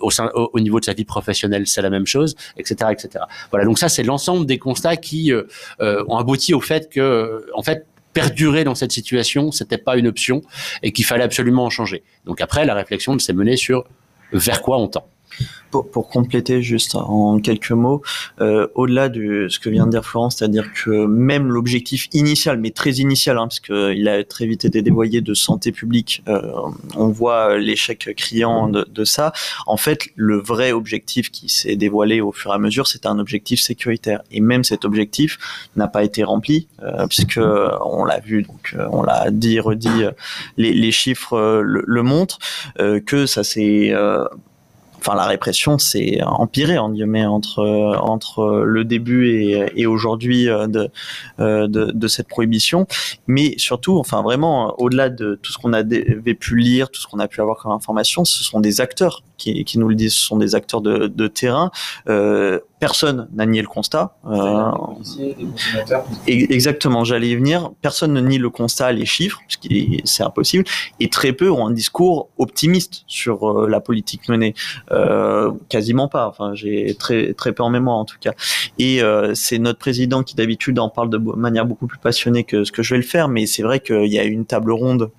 au, sein, au, niveau de sa vie professionnelle, c'est la même chose, etc., etc. Voilà. Donc ça, c'est l'ensemble des constats qui ont abouti au fait que, en fait, perdurer dans cette situation, c'était pas une option et qu'il fallait absolument en changer. Donc après, la réflexion s'est menée sur vers quoi on tend. Pour, pour, compléter juste en quelques mots, euh, au-delà de ce que vient de dire Florence, c'est-à-dire que même l'objectif initial, mais très initial, hein, parce qu'il a très vite été dévoyé de santé publique, euh, on voit l'échec criant de, de, ça. En fait, le vrai objectif qui s'est dévoilé au fur et à mesure, c'est un objectif sécuritaire. Et même cet objectif n'a pas été rempli, euh, puisque on l'a vu, donc euh, on l'a dit, redit, les, les chiffres le, le montrent, que ça s'est enfin la répression s'est empirée en guillemets entre entre le début et, et aujourd'hui euh, de, euh, de, de cette prohibition, mais surtout, enfin vraiment au-delà de tout ce qu'on avait pu lire, tout ce qu'on a pu avoir comme information, ce sont des acteurs qui, qui nous le disent, ce sont des acteurs de, de terrain. Euh, personne n'a nié le constat. Euh, exactement, j'allais y venir. Personne ne nie le constat, les chiffres, ce qui c'est impossible, et très peu ont un discours optimiste sur euh, la politique menée. Euh, quasiment pas. Enfin, j'ai très très peu en mémoire en tout cas. Et euh, c'est notre président qui d'habitude en parle de manière beaucoup plus passionnée que ce que je vais le faire, mais c'est vrai qu'il y a une table ronde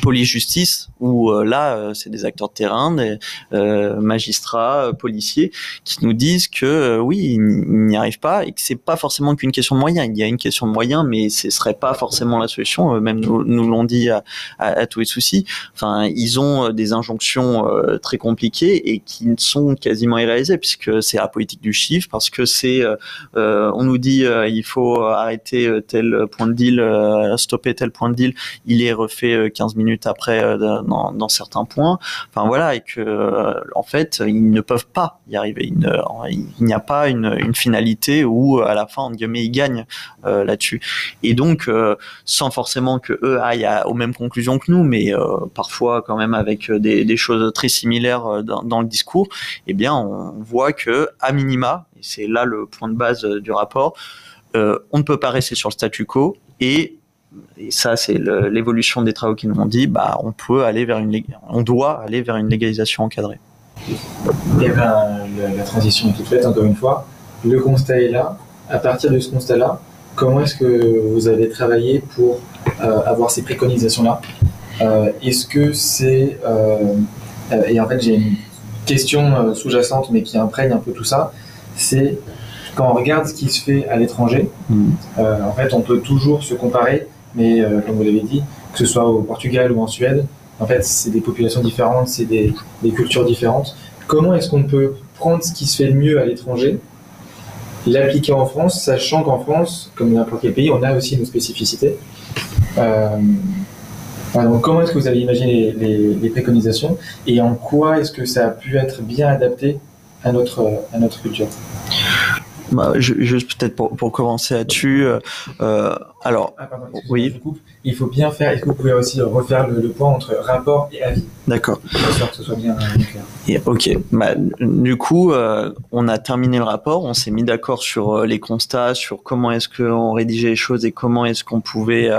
police-justice, où euh, là, euh, c'est des acteurs de terrain, des euh, magistrats, policiers, qui nous disent que oui, ils n'y arrivent pas et que c'est pas forcément qu'une question de moyens. Il y a une question de moyens, mais ce serait pas forcément la solution. même nous, nous l'ont dit à, à, tous les soucis. Enfin, ils ont des injonctions très compliquées et qui sont quasiment irréalisées puisque c'est la politique du chiffre, parce que c'est, on nous dit il faut arrêter tel point de deal, stopper tel point de deal, il est refait 15 minutes minutes après euh, dans, certains points. Enfin voilà, et que euh, en fait ils ne peuvent pas y arriver. Il n'y a pas une, finalité où à la fin en guillemets ils gagnent euh, là-dessus. Et donc sans forcément que eux aillent aux mêmes conclusions que nous, mais parfois quand même avec des, choses très similaires dans, dans, le discours, eh bien on voit que à minima, et c'est là le point de base du rapport, on ne peut pas rester sur le statu quo et et ça c'est l'évolution des travaux qui nous ont dit, bah, on peut aller vers une, on doit aller vers une légalisation encadrée. Et ben, la, la, transition est toute faite, encore une fois. Le constat est là. À partir de ce constat-là, comment est-ce que vous avez travaillé pour euh, avoir ces préconisations-là? Euh, Est-ce que c'est... Euh, et en fait, j'ai une question sous-jacente, mais qui imprègne un peu tout ça, c'est quand on regarde ce qui se fait à l'étranger, mmh. en fait, on peut toujours se comparer mais euh, comme vous l'avez dit, que ce soit au Portugal ou en Suède, en fait, c'est des populations différentes, c'est des, cultures différentes. Comment est-ce qu'on peut prendre ce qui se fait le mieux à l'étranger, l'appliquer en France, sachant qu'en France, comme n'importe quel pays, on a aussi nos spécificités. Euh, comment est-ce que vous avez imaginé les, les, les préconisations et en quoi est-ce que ça a pu être bien adapté à notre, à notre culture? Bah, juste peut-être pour, pour commencer là-dessus. Euh, alors, ah, oui. il faut bien faire. Est-ce que vous pouvez aussi refaire le, point entre rapport et avis? D'accord. Que ce soit bien clair. ok. Bah, du coup, euh, on a terminé le rapport. On s'est mis d'accord sur euh, les constats, sur comment est-ce qu'on rédigeait les choses et comment est-ce qu'on pouvait,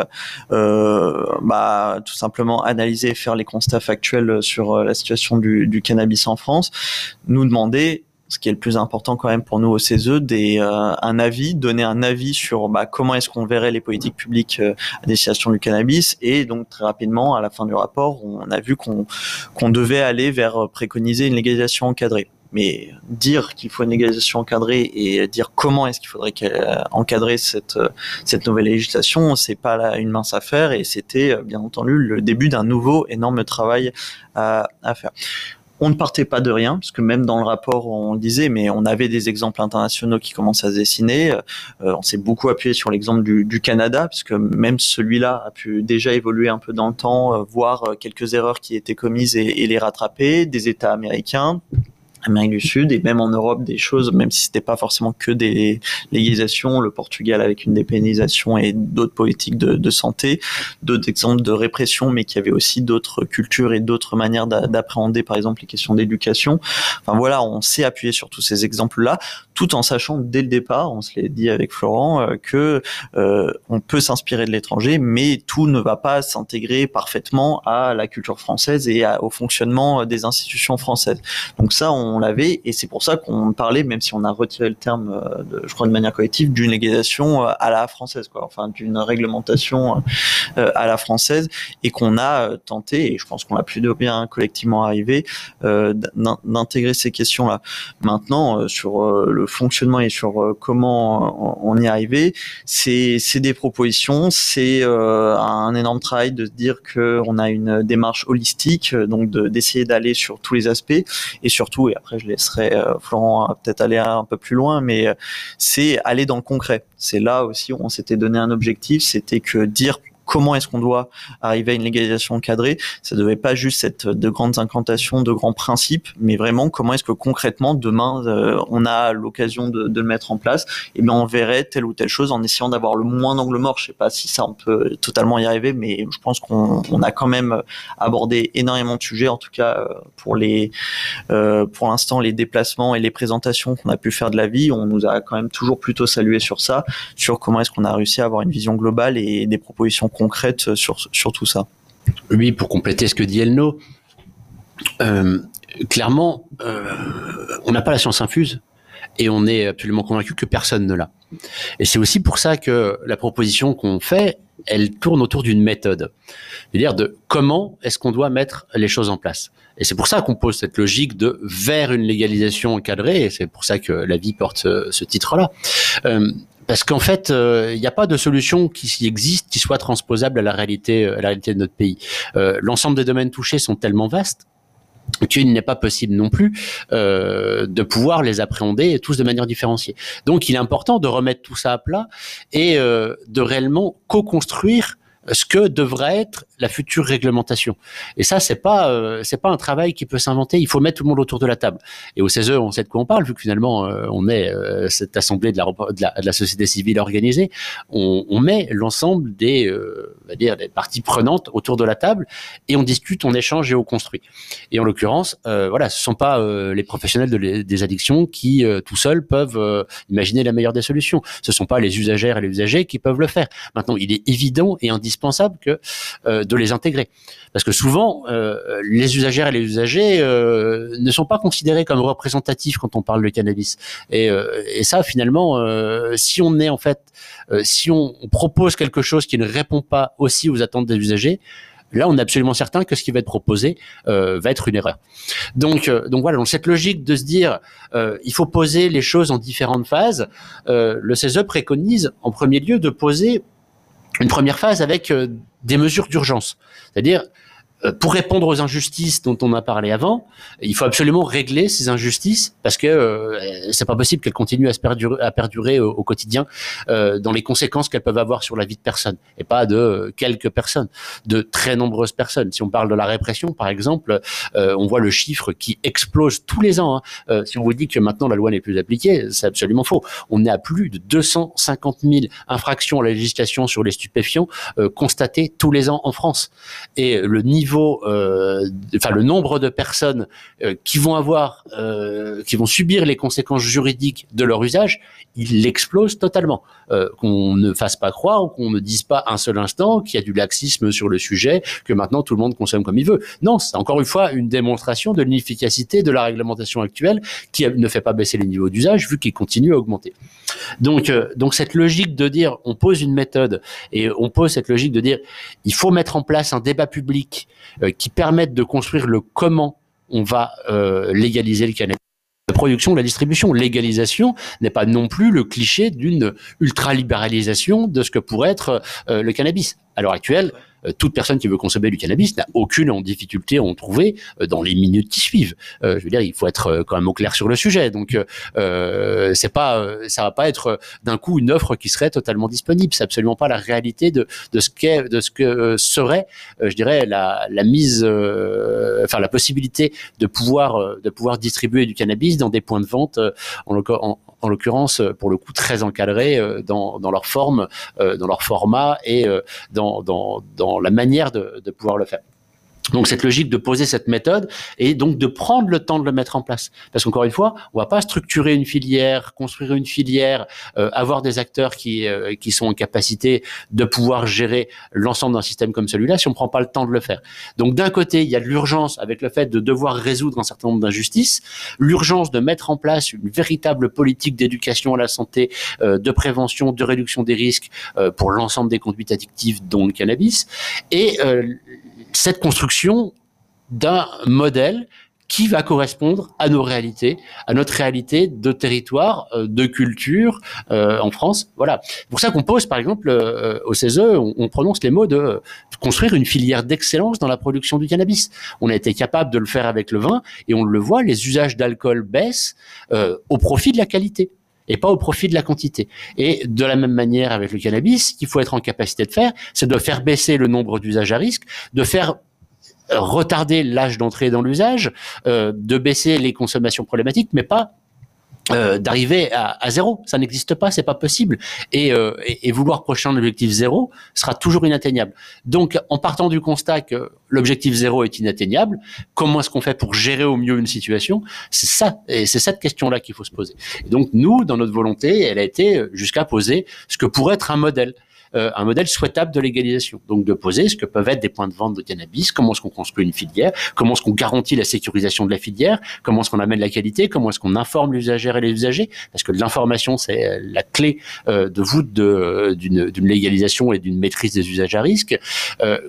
euh, bah, tout simplement analyser et faire les constats factuels sur la situation du, du cannabis en France. Nous demander ce qui est le plus important quand même pour nous au CESE, des, euh, un avis, donner un avis sur bah, comment est-ce qu'on verrait les politiques publiques euh, à destination du cannabis. Et donc très rapidement, à la fin du rapport, on a vu qu'on qu'on devait aller vers euh, préconiser une légalisation encadrée. Mais dire qu'il faut une légalisation encadrée et dire comment est-ce qu'il faudrait encadrer cette cette nouvelle législation, c'est pas là une mince affaire et c'était bien entendu le début d'un nouveau énorme travail à faire on ne partait pas de rien, parce que même dans le rapport, on disait, mais on avait des exemples internationaux qui commençaient à se dessiner. Euh, on s'est beaucoup appuyé sur l'exemple du, Canada, puisque même celui-là a pu déjà évoluer un peu dans le temps, euh, voir euh, quelques erreurs qui étaient commises et les rattraper, des États américains, Amérique du Sud et même en Europe des choses, même si c'était pas forcément que des légalisations, le Portugal avec une dépénalisation et d'autres politiques de, de santé, d'autres exemples de répression, mais qui avait aussi d'autres cultures et d'autres manières d'appréhender, par exemple, les questions d'éducation. Enfin voilà, on s'est appuyé sur tous ces exemples-là, tout en sachant dès le départ, on se l'est dit avec Florent, euh, que euh, on peut s'inspirer de l'étranger, mais tout ne va pas s'intégrer parfaitement à la culture française et au fonctionnement des institutions françaises. Donc ça, on on l'avait, et c'est pour ça qu'on parlait, même si on a retiré le terme, euh, de, je crois de manière collective, d'une légalisation euh, à la française, quoi, enfin d'une réglementation euh, à la française, et qu'on a tenté, et je pense qu'on a plutôt bien collectivement arrivé, d'intégrer ces questions-là. Maintenant, sur le fonctionnement et sur comment on y arrivé, c'est des propositions, c'est un énorme travail de se dire qu'on a une démarche holistique, donc d'essayer d'aller sur tous les aspects, et surtout, après je laisserai euh, Florent peut-être aller un peu plus loin, mais euh, c'est aller dans le concret. C'est là aussi où on s'était donné un objectif, c'était que dire comment est-ce qu'on doit arriver à une légalisation encadrée. Ça devait pas juste être de grandes incantations, de grands principes, mais vraiment comment est-ce que concrètement demain euh, on a l'occasion de, de, le mettre en place? Et bien on verrait telle ou telle chose en essayant d'avoir le moins d'angle mort. Je sais pas si ça on peut totalement y arriver, mais je pense qu'on on a quand même abordé énormément de sujets. En tout cas euh, pour les euh, pour l'instant les déplacements et les présentations qu'on a pu faire de la vie, on nous a quand même toujours plutôt salué sur ça, sur comment est-ce qu'on a réussi à avoir une vision globale et des propositions concrète sur, sur tout ça. Oui, pour compléter ce que dit Elno, euh, clairement, euh, on n'a pas la science infuse et on est absolument convaincu que personne ne l'a. Et c'est aussi pour ça que la proposition qu'on fait, elle tourne autour d'une méthode, c'est-à-dire de comment est-ce qu'on doit mettre les choses en place. Et c'est pour ça qu'on pose cette logique de vers une légalisation encadrée, et c'est pour ça que la vie porte ce, titre-là. Euh, parce qu'en fait, il euh, n'y a pas de solution qui existe qui soit transposable à la réalité, à la réalité de notre pays. Euh, L'ensemble des domaines touchés sont tellement vastes qu'il n'est pas possible non plus euh, de pouvoir les appréhender tous de manière différenciée. Donc, il est important de remettre tout ça à plat et euh, de réellement co-construire ce que devrait être la future réglementation. Et ça, c'est pas euh, c'est pas un travail qui peut s'inventer. Il faut mettre tout le monde autour de la table. Et au CESE, on sait de quoi on parle, vu que finalement euh, on est euh, cette assemblée de la, de la, de la société civile organisée. On, on met l'ensemble des on va dire des parties prenantes autour de la table et on discute, on échange et on construit. Et en l'occurrence, voilà, ce sont pas les professionnels de des addictions qui tout seuls peuvent imaginer la meilleure des solutions. Ce sont pas les usagères et les usagers qui peuvent le faire. Maintenant, il est évident et indispensable que de les intégrer. Parce que souvent, euh, les usagères et les usagers euh, ne sont pas considérés comme représentatifs quand on parle de cannabis. Et, euh, et ça, finalement, si on est en fait, si on, propose quelque chose qui ne répond pas aussi aux attentes des usagers, là, on est absolument certain que ce qui va être proposé va être une erreur. Donc, donc voilà, dans cette logique de se dire, il faut poser les choses en différentes phases. le CESE préconise, en premier lieu, de poser une première phase avec des mesures d'urgence. C'est-à-dire, pour répondre aux injustices dont on a parlé avant, il faut absolument régler ces injustices parce que euh, c'est pas possible qu'elles continuent à se perdurer, à perdurer au, quotidien euh, dans les conséquences qu'elles peuvent avoir sur la vie de personnes et pas de quelques personnes, de très nombreuses personnes. Si on parle de la répression, par exemple, euh, on voit le chiffre qui explose tous les ans. Hein. Euh, si on vous dit que maintenant la loi n'est plus appliquée, c'est absolument faux. On est à plus de 250 000 infractions à la législation sur les stupéfiants constatées tous les ans en France et le niveau euh, enfin le nombre de personnes euh, qui vont avoir, euh, qui vont subir les conséquences juridiques de leur usage, il explose totalement. qu'on ne fasse pas croire ou qu'on ne dise pas un seul instant qu'il y a du laxisme sur le sujet, que maintenant tout le monde consomme comme il veut. Non, c'est encore une fois une démonstration de l'inefficacité de la réglementation actuelle qui ne fait pas baisser les niveaux d'usage vu qu'il continue à augmenter. Donc, donc cette logique de dire on pose une méthode et on pose cette logique de dire il faut mettre en place un débat public euh, qui permettent de construire le comment on va euh, légaliser le cannabis la production, la distribution. Légalisation n'est pas non plus le cliché d'une ultra-libéralisation de ce que pourrait être euh, le cannabis. À l'heure actuelle, euh, toute personne qui veut consommer du cannabis n'a aucune en difficulté à en trouver euh, dans les minutes qui suivent. Euh, je veux dire, il faut être quand même au clair sur le sujet. Donc, euh, c'est pas, ça va pas être d'un coup une offre qui serait totalement disponible. C'est absolument pas la réalité de, ce qu'est, de ce que serait, je dirais, la, mise, enfin la possibilité de pouvoir, de pouvoir distribuer du cannabis dans des points de vente, en, en, en l'occurrence pour le coup très encadrés dans, dans leur forme, dans leur format et dans, dans, dans la manière de, pouvoir le faire. Donc cette logique de poser cette méthode et donc de prendre le temps de le mettre en place. Parce qu'encore une fois, on va pas structurer une filière, construire une filière, euh, avoir des acteurs qui euh, qui sont en capacité de pouvoir gérer l'ensemble d'un système comme celui-là si on prend pas le temps de le faire. Donc d'un côté, il y a de l'urgence avec le fait de devoir résoudre un certain nombre d'injustices, l'urgence de mettre en place une véritable politique d'éducation à la santé, euh, de prévention, de réduction des risques pour l'ensemble des conduites addictives dont le cannabis et cette construction d'un modèle qui va correspondre à nos réalités, à notre réalité de territoire, euh, de culture euh, en France. Voilà. C'est pour ça qu'on pose, par exemple, euh, au CESE, on, prononce les mots de construire une filière d'excellence dans la production du cannabis. On a été capable de le faire avec le vin et on le voit, les usages d'alcool baissent au profit de la qualité et pas au profit de la quantité. Et de la même manière avec le cannabis, ce qu'il faut être en capacité de faire, c'est de faire baisser le nombre d'usages à risque, de faire retarder l'âge d'entrée dans l'usage, euh, de baisser les consommations problématiques, mais pas euh, d'arriver à, zéro. Ça n'existe pas, c'est pas possible. Et, euh, et, vouloir projeter un objectif zéro sera toujours inatteignable. Donc, en partant du constat que l'objectif zéro est inatteignable, comment est-ce qu'on fait pour gérer au mieux une situation? C'est ça, et c'est cette question-là qu'il faut se poser. Et donc, nous, dans notre volonté, elle a été jusqu'à poser ce que pourrait être un modèle. Euh, un modèle souhaitable de légalisation. Donc de poser ce que peuvent être des points de vente de cannabis, comment est-ce qu'on construit une filière, comment est-ce qu'on garantit la sécurisation de la filière, comment est-ce qu'on amène la qualité, comment est-ce qu'on informe l'usager et les usagers, parce que l'information c'est euh, la clé euh, de voûte d'une légalisation et d'une maîtrise des usages à risque.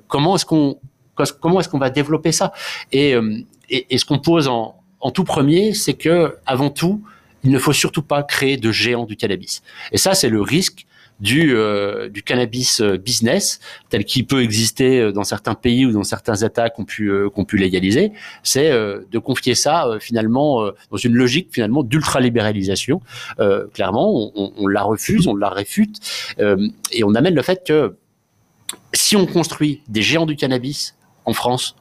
comment est-ce qu'on comment est-ce qu'on va développer ça? Et, et, ce qu'on pose en, en tout premier, c'est que avant tout, il ne faut surtout pas créer de géants du cannabis. Et ça, c'est le risque du, euh, du cannabis euh, business tel qu'il peut exister euh, dans certains pays ou dans certains États qu'on pu qu'on pu légaliser, c'est de confier ça finalement dans une logique finalement d'ultra libéralisation. clairement, on, on, la refuse, on la réfute et on amène le fait que si on construit des géants du cannabis en France,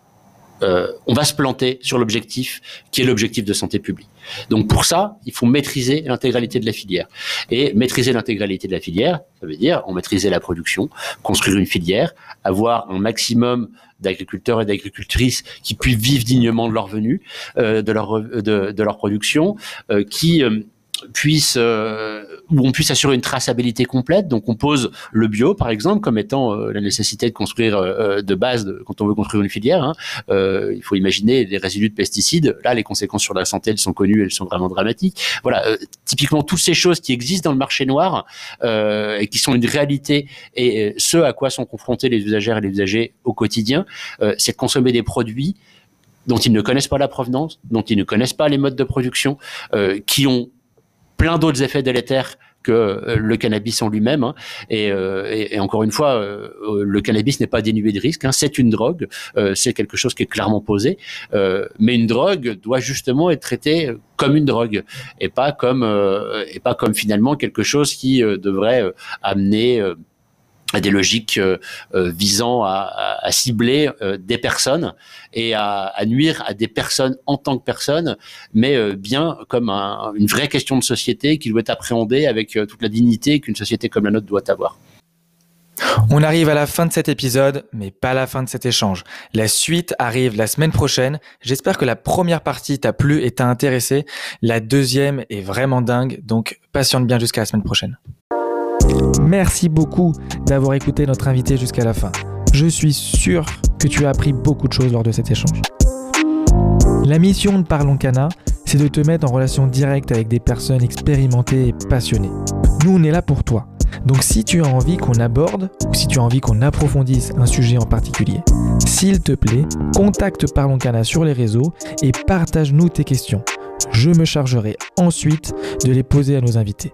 euh, on va se planter sur l'objectif qui est l'objectif de santé publique. Donc pour ça, il faut maîtriser l'intégralité de la filière. Et maîtriser l'intégralité de la filière, ça veut dire on maîtriser la production, construire une filière, avoir un maximum d'agriculteurs et d'agricultrices qui puissent vivre dignement de euh, de leur de, leur production, euh, qui puisse euh, où on puisse assurer une traçabilité complète. Donc on pose le bio par exemple comme étant euh, la nécessité de construire euh, de base quand on veut construire une filière. Hein. il faut imaginer les résidus de pesticides. Là les conséquences sur la santé elles sont connues, elles sont vraiment dramatiques. Voilà typiquement toutes ces choses qui existent dans le marché noir et qui sont une réalité et ce à quoi sont confrontés les usagères et les usagers au quotidien, c'est de consommer des produits dont ils ne connaissent pas la provenance, dont ils ne connaissent pas les modes de production, qui ont plein d'autres effets délétères que le cannabis en lui-même. Hein. Et, et, encore une fois, le cannabis n'est pas dénué de risques. Hein. C'est une drogue, c'est quelque chose qui est clairement posé. mais une drogue doit justement être traitée comme une drogue et pas comme et pas comme finalement quelque chose qui devrait amener à des logiques euh, euh, visant à, cibler euh, des personnes et à, nuire à des personnes en tant que personnes, mais bien comme une vraie question de société qui doit être appréhendée avec toute la dignité qu'une société comme la nôtre doit avoir. On arrive à la fin de cet épisode, mais pas à la fin de cet échange. La suite arrive la semaine prochaine. J'espère que la première partie t'a plu et t'a intéressé. La deuxième est vraiment dingue, donc patiente bien jusqu'à la semaine prochaine. Merci beaucoup d'avoir écouté notre invité jusqu'à la fin. Je suis sûr que tu as appris beaucoup de choses lors de cet échange. La mission de Parlons Cana, c'est de te mettre en relation directe avec des personnes expérimentées et passionnées. Nous, on est là pour toi. Donc si tu as envie qu'on aborde ou si tu as envie qu'on approfondisse un sujet en particulier, s'il te plaît, contacte Parlons Cana sur les réseaux et partage-nous tes questions. Je me chargerai ensuite de les poser à nos invités.